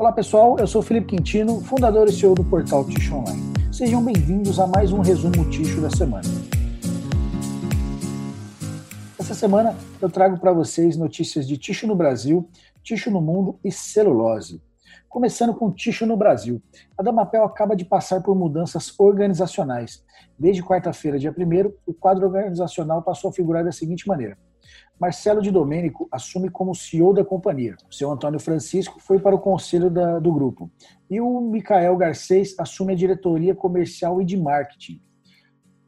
Olá pessoal, eu sou Felipe Quintino, fundador e CEO do portal Ticho Online. Sejam bem-vindos a mais um resumo Ticho da semana. Essa semana eu trago para vocês notícias de ticho no Brasil, ticho no mundo e celulose. Começando com ticho no Brasil. A Damapel acaba de passar por mudanças organizacionais. Desde quarta-feira, dia 1 o quadro organizacional passou a figurar da seguinte maneira. Marcelo de Domênico assume como CEO da companhia. O seu Antônio Francisco foi para o conselho da, do grupo. E o Micael Garcês assume a diretoria comercial e de marketing.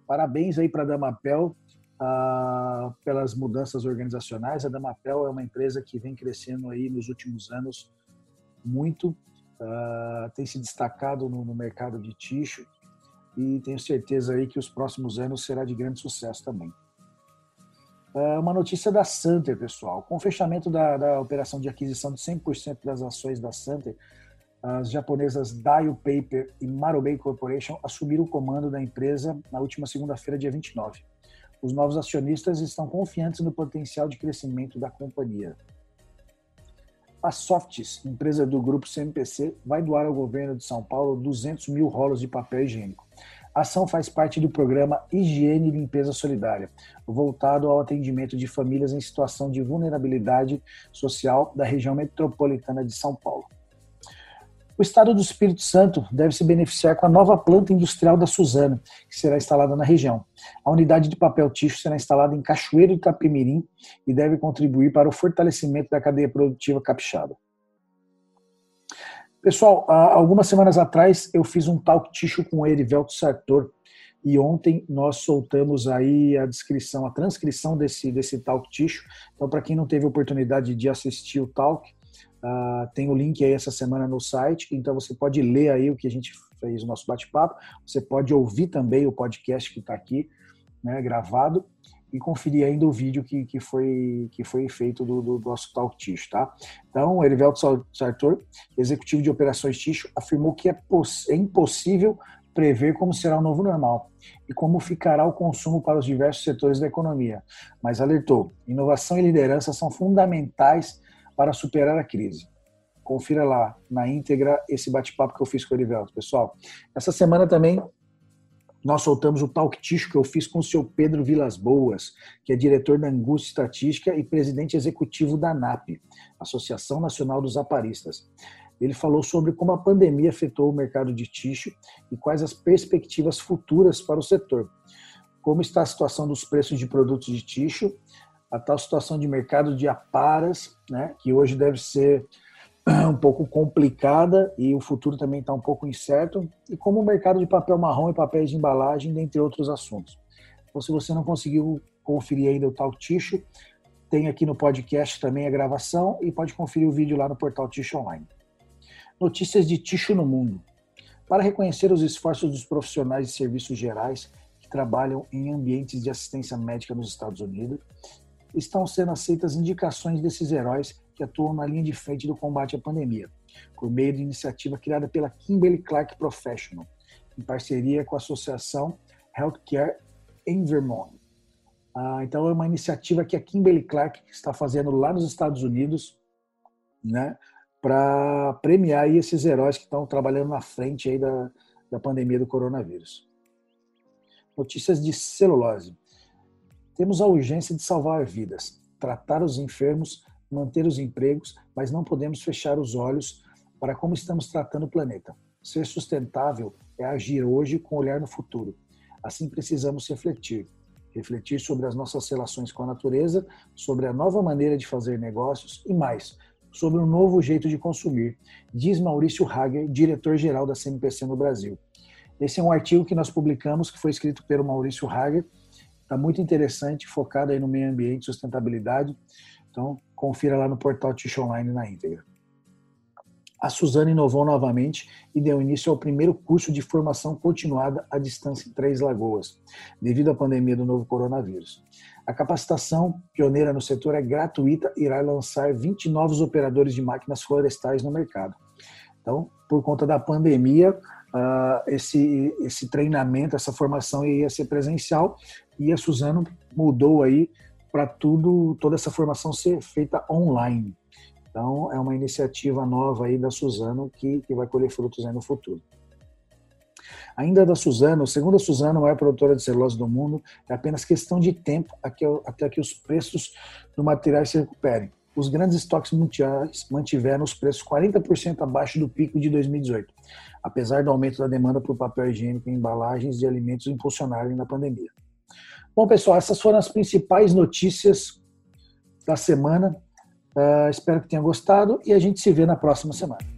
Parabéns aí para a Damapel uh, pelas mudanças organizacionais. A Damapel é uma empresa que vem crescendo aí nos últimos anos muito, uh, tem se destacado no, no mercado de ticho e tenho certeza aí que os próximos anos será de grande sucesso também. É uma notícia da Santer, pessoal. Com o fechamento da, da operação de aquisição de 100% das ações da Santer, as japonesas Daio Paper e Marubei Corporation assumiram o comando da empresa na última segunda-feira, dia 29. Os novos acionistas estão confiantes no potencial de crescimento da companhia. A Softs, empresa do grupo CMPC, vai doar ao governo de São Paulo 200 mil rolos de papel higiênico. A ação faz parte do programa Higiene e Limpeza Solidária, voltado ao atendimento de famílias em situação de vulnerabilidade social da região metropolitana de São Paulo. O Estado do Espírito Santo deve se beneficiar com a nova planta industrial da Suzano, que será instalada na região. A unidade de papel ticho será instalada em Cachoeiro de Itapemirim e deve contribuir para o fortalecimento da cadeia produtiva capixaba. Pessoal, algumas semanas atrás eu fiz um talk ticho com Erivelto Sartor e ontem nós soltamos aí a descrição, a transcrição desse, desse talk ticho. Então, para quem não teve oportunidade de assistir o talk, uh, tem o link aí essa semana no site, então você pode ler aí o que a gente fez, o nosso bate-papo, você pode ouvir também o podcast que está aqui, né, gravado, e conferir ainda o vídeo que, que, foi, que foi feito do, do, nosso Talk Ticho, tá? Então, Erivelto Sartor, executivo de operações Ticho, afirmou que é, é impossível prever como será o novo normal e como ficará o consumo para os diversos setores da economia, mas alertou: inovação e liderança são fundamentais para superar a crise. Confira lá na íntegra esse bate-papo que eu fiz com o Erivelto, pessoal. Essa semana também nós soltamos o Talk Ticho que eu fiz com o seu Pedro Vilas Boas, que é diretor da Angústia Estatística e presidente executivo da ANAP, Associação Nacional dos Aparistas. Ele falou sobre como a pandemia afetou o mercado de ticho e quais as perspectivas futuras para o setor. Como está a situação dos preços de produtos de ticho, a tal situação de mercado de aparas, né, que hoje deve ser um pouco complicada e o futuro também está um pouco incerto, e como o mercado de papel marrom e papéis de embalagem, dentre outros assuntos. Então, se você não conseguiu conferir ainda o Talk Ticho, tem aqui no podcast também a gravação e pode conferir o vídeo lá no portal Ticho Online. Notícias de Ticho no Mundo. Para reconhecer os esforços dos profissionais de serviços gerais que trabalham em ambientes de assistência médica nos Estados Unidos, estão sendo aceitas indicações desses heróis que atuam na linha de frente do combate à pandemia, por meio de iniciativa criada pela Kimberly Clark Professional, em parceria com a Associação Healthcare in Vermont. Ah, então, é uma iniciativa que a Kimberly Clark está fazendo lá nos Estados Unidos, né, para premiar esses heróis que estão trabalhando na frente aí da, da pandemia do coronavírus. Notícias de celulose. Temos a urgência de salvar vidas, tratar os enfermos manter os empregos, mas não podemos fechar os olhos para como estamos tratando o planeta. Ser sustentável é agir hoje com olhar no futuro. Assim precisamos refletir. Refletir sobre as nossas relações com a natureza, sobre a nova maneira de fazer negócios e mais, sobre um novo jeito de consumir, diz Maurício Hager, diretor-geral da CNPC no Brasil. Esse é um artigo que nós publicamos, que foi escrito pelo Maurício Hager, está muito interessante, focado aí no meio ambiente, sustentabilidade. Então, confira lá no portal Ticho Online na íntegra. A Suzana inovou novamente e deu início ao primeiro curso de formação continuada à distância em Três Lagoas, devido à pandemia do novo coronavírus. A capacitação, pioneira no setor, é gratuita e irá lançar 20 novos operadores de máquinas florestais no mercado. Então, por conta da pandemia, uh, esse, esse treinamento, essa formação ia ser presencial e a Suzano mudou aí para tudo, toda essa formação ser feita online. Então, é uma iniciativa nova aí da Suzano que, que vai colher frutos no futuro. Ainda da Suzano, segundo a Suzano, a maior produtora de celulose do mundo, é apenas questão de tempo até que os preços do material se recuperem. Os grandes estoques mundiais mantiveram os preços 40% abaixo do pico de 2018, apesar do aumento da demanda por papel higiênico e embalagens de alimentos impulsionarem na pandemia. Bom, pessoal, essas foram as principais notícias da semana. Uh, espero que tenha gostado e a gente se vê na próxima semana.